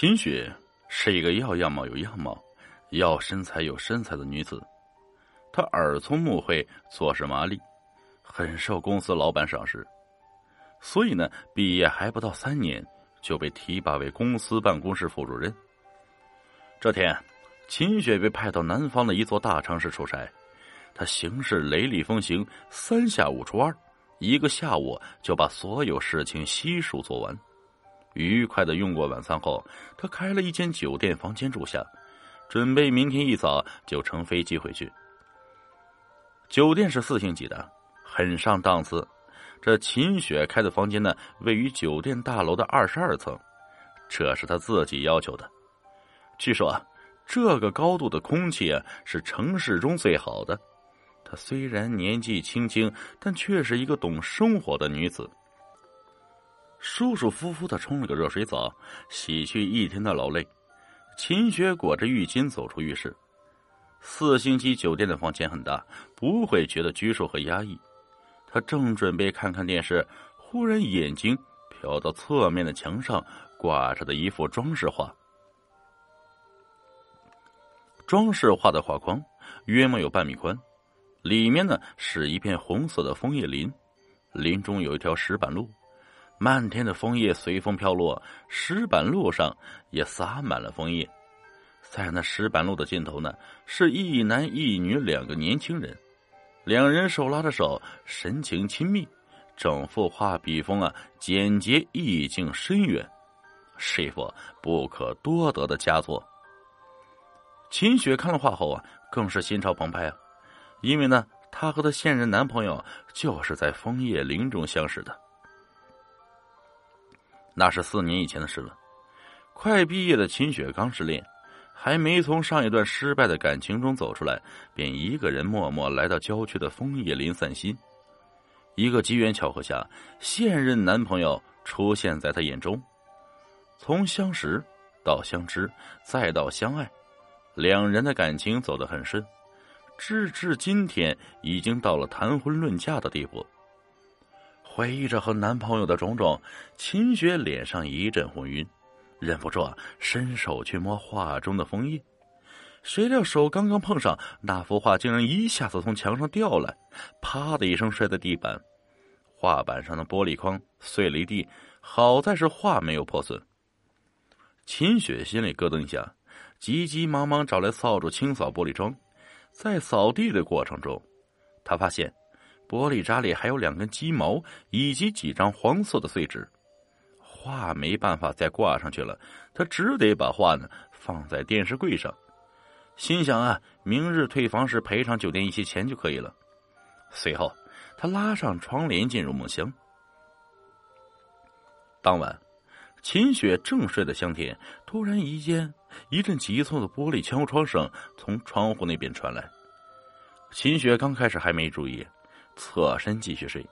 秦雪是一个要样貌有样貌，要身材有身材的女子。她耳聪目慧，做事麻利，很受公司老板赏识。所以呢，毕业还不到三年，就被提拔为公司办公室副主任。这天，秦雪被派到南方的一座大城市出差，她行事雷厉风行，三下五除二，一个下午就把所有事情悉数做完。愉快的用过晚餐后，他开了一间酒店房间住下，准备明天一早就乘飞机回去。酒店是四星级的，很上档次。这秦雪开的房间呢，位于酒店大楼的二十二层，这是他自己要求的。据说啊这个高度的空气啊，是城市中最好的。她虽然年纪轻轻，但却是一个懂生活的女子。舒舒服服的冲了个热水澡，洗去一天的劳累。秦雪裹着浴巾走出浴室。四星级酒店的房间很大，不会觉得拘束和压抑。他正准备看看电视，忽然眼睛瞟到侧面的墙上挂着的一幅装饰画。装饰画的画框约莫有半米宽，里面呢是一片红色的枫叶林，林中有一条石板路。漫天的枫叶随风飘落，石板路上也洒满了枫叶。在那石板路的尽头呢，是一男一女两个年轻人，两人手拉着手，神情亲密。整幅画笔锋啊，简洁意境深远，是一幅不可多得的佳作。秦雪看了画后啊，更是心潮澎湃啊，因为呢，她和她现任男朋友就是在枫叶林中相识的。那是四年以前的事了。快毕业的秦雪刚失恋，还没从上一段失败的感情中走出来，便一个人默默来到郊区的枫叶林散心。一个机缘巧合下，现任男朋友出现在她眼中。从相识到相知，再到相爱，两人的感情走得很顺，直至今天已经到了谈婚论嫁的地步。回忆着和男朋友的种种，秦雪脸上一阵红晕，忍不住伸手去摸画中的枫叶，谁料手刚刚碰上，那幅画竟然一下子从墙上掉来，啪的一声摔在地板，画板上的玻璃框碎了一地，好在是画没有破损。秦雪心里咯噔一下，急急忙忙找来扫帚清扫玻璃窗，在扫地的过程中，她发现。玻璃渣里还有两根鸡毛，以及几张黄色的碎纸，画没办法再挂上去了，他只得把画呢放在电视柜上，心想啊，明日退房时赔偿酒店一些钱就可以了。随后，他拉上窗帘进入梦乡。当晚，秦雪正睡得香甜，突然一间一阵急促的玻璃敲窗声从窗户那边传来。秦雪刚开始还没注意。侧身继续睡，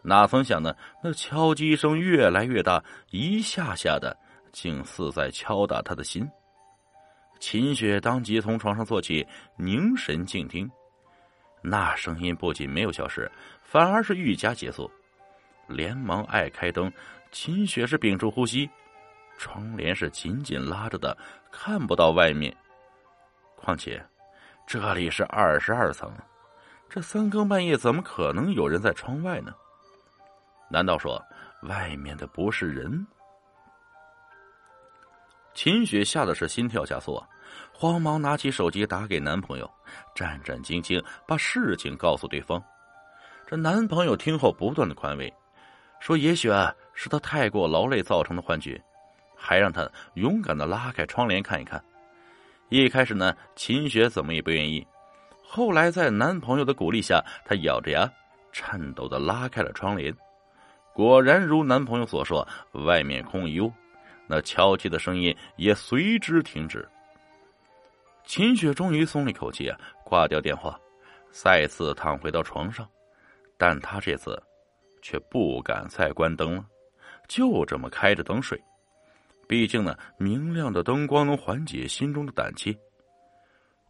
哪曾想呢？那敲击声越来越大，一下下的，竟似在敲打他的心。秦雪当即从床上坐起，凝神静听。那声音不仅没有消失，反而是愈加急促。连忙爱开灯，秦雪是屏住呼吸，窗帘是紧紧拉着的，看不到外面。况且，这里是二十二层。这三更半夜怎么可能有人在窗外呢？难道说外面的不是人？秦雪吓得是心跳加速，慌忙拿起手机打给男朋友，战战兢兢把事情告诉对方。这男朋友听后不断的宽慰，说也许啊是他太过劳累造成的幻觉，还让他勇敢的拉开窗帘看一看。一开始呢，秦雪怎么也不愿意。后来，在男朋友的鼓励下，她咬着牙，颤抖的拉开了窗帘。果然如男朋友所说，外面空一屋，那敲击的声音也随之停止。秦雪终于松了一口气啊，挂掉电话，再次躺回到床上。但她这次却不敢再关灯了，就这么开着灯睡。毕竟呢，明亮的灯光能缓解心中的胆怯。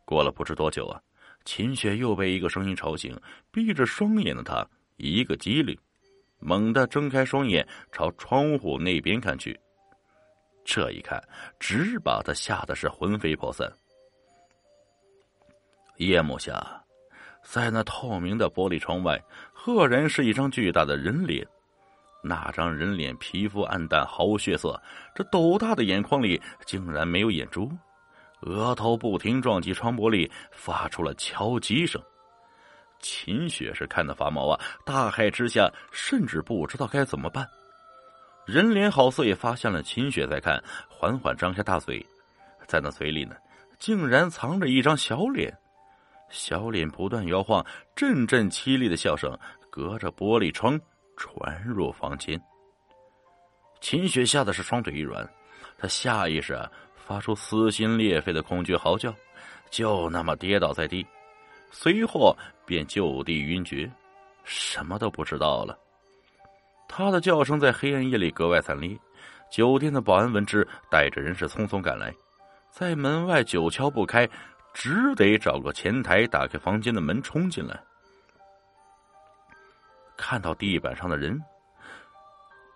过了不知多久啊。秦雪又被一个声音吵醒，闭着双眼的她一个机灵，猛地睁开双眼，朝窗户那边看去。这一看，直把他吓得是魂飞魄散。夜幕下，在那透明的玻璃窗外，赫然是一张巨大的人脸。那张人脸皮肤暗淡，毫无血色，这斗大的眼眶里竟然没有眼珠，额头不停撞击窗玻璃，发出了敲击声。秦雪是看得发毛啊！大骇之下，甚至不知道该怎么办。人脸好似也发现了秦雪在看，缓缓张开大嘴，在那嘴里呢，竟然藏着一张小脸。小脸不断摇晃，阵阵凄厉的笑声隔着玻璃窗传入房间。秦雪吓得是双腿一软，她下意识发出撕心裂肺的恐惧嚎叫，就那么跌倒在地。随后便就地晕厥，什么都不知道了。他的叫声在黑暗夜里格外惨烈。酒店的保安闻之，带着人是匆匆赶来，在门外久敲不开，只得找个前台打开房间的门冲进来。看到地板上的人，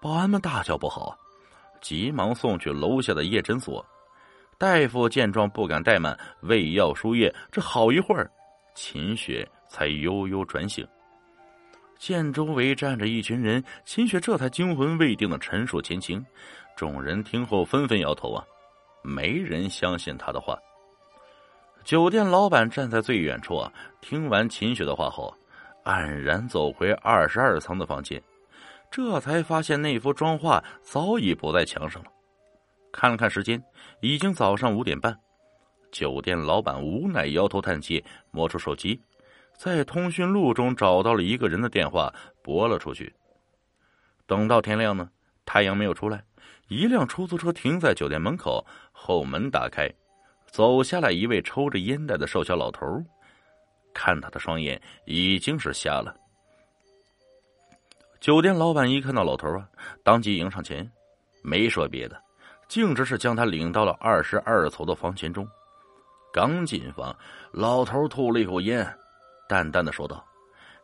保安们大叫不好，急忙送去楼下的夜诊所。大夫见状不敢怠慢，喂药输液，这好一会儿。秦雪才悠悠转醒，见周围站着一群人，秦雪这才惊魂未定的陈述前情。众人听后纷纷摇头啊，没人相信他的话。酒店老板站在最远处啊，听完秦雪的话后，黯然走回二十二层的房间，这才发现那幅妆画早已不在墙上了。看了看时间，已经早上五点半。酒店老板无奈摇头叹气，摸出手机，在通讯录中找到了一个人的电话，拨了出去。等到天亮呢，太阳没有出来，一辆出租车停在酒店门口，后门打开，走下来一位抽着烟袋的瘦小老头。看他的双眼已经是瞎了。酒店老板一看到老头啊，当即迎上前，没说别的，径直是将他领到了二十二层的房间中。刚进房，老头吐了一口烟，淡淡的说道：“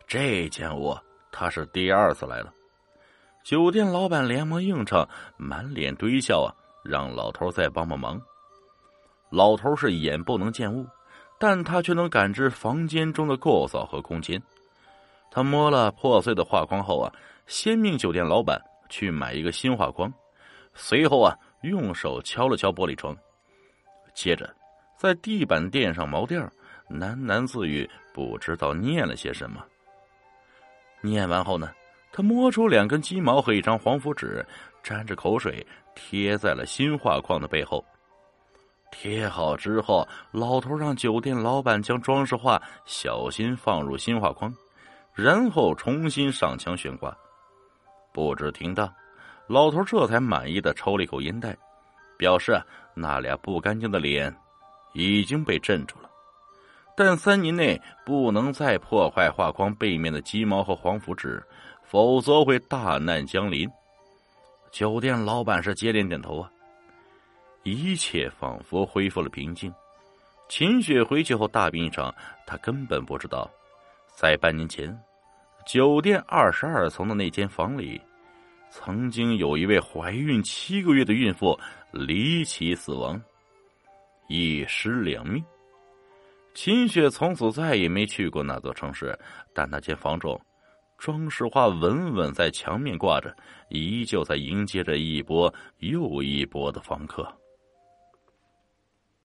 这间屋他是第二次来了。”酒店老板连忙应承，满脸堆笑啊，让老头再帮帮忙。老头是眼不能见物，但他却能感知房间中的构造和空间。他摸了破碎的画框后啊，先命酒店老板去买一个新画框，随后啊，用手敲了敲玻璃窗，接着。在地板垫上毛垫喃喃自语，不知道念了些什么。念完后呢，他摸出两根鸡毛和一张黄符纸，沾着口水贴在了新画框的背后。贴好之后，老头让酒店老板将装饰画小心放入新画框，然后重新上墙悬挂。不知听到，老头这才满意的抽了一口烟袋，表示啊那俩不干净的脸。已经被镇住了，但三年内不能再破坏画框背面的鸡毛和黄符纸，否则会大难降临。酒店老板是接连点头啊，一切仿佛恢复了平静。秦雪回去后大病一场，她根本不知道，在半年前，酒店二十二层的那间房里，曾经有一位怀孕七个月的孕妇离奇死亡。一尸两命，秦雪从此再也没去过那座城市，但那间房中，装饰画稳稳在墙面挂着，依旧在迎接着一波又一波的房客。